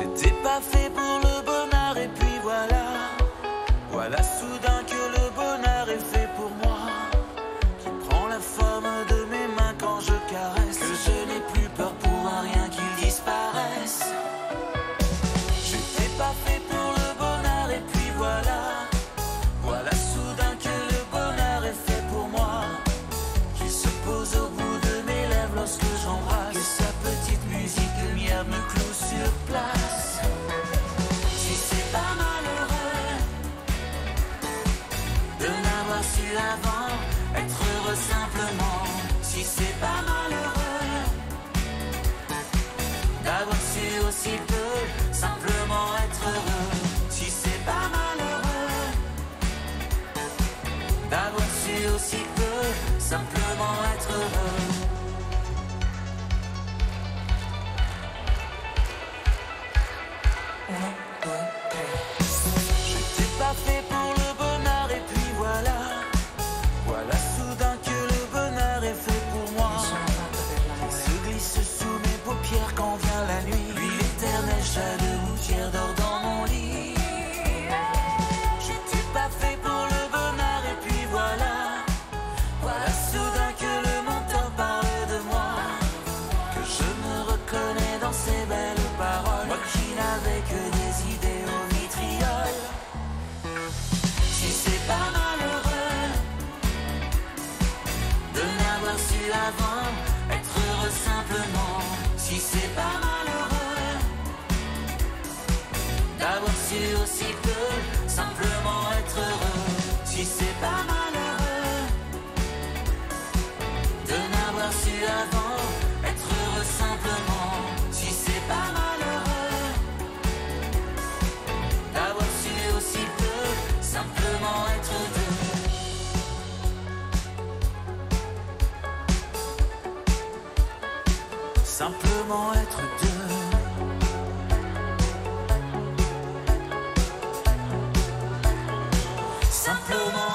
J'étais pas fait pour le bonheur et puis voilà, voilà. avant être heureux simplement si c'est pas malheureux. D'avoir su aussi peu simplement être heureux si c'est pas malheureux. D'avoir su aussi peu simplement être heureux. D'avoir su aussi peu simplement être heureux. Si c'est pas malheureux De n'avoir su avant être heureux simplement. Si c'est pas malheureux D'avoir su aussi peu simplement être deux Simplement être deux. come on.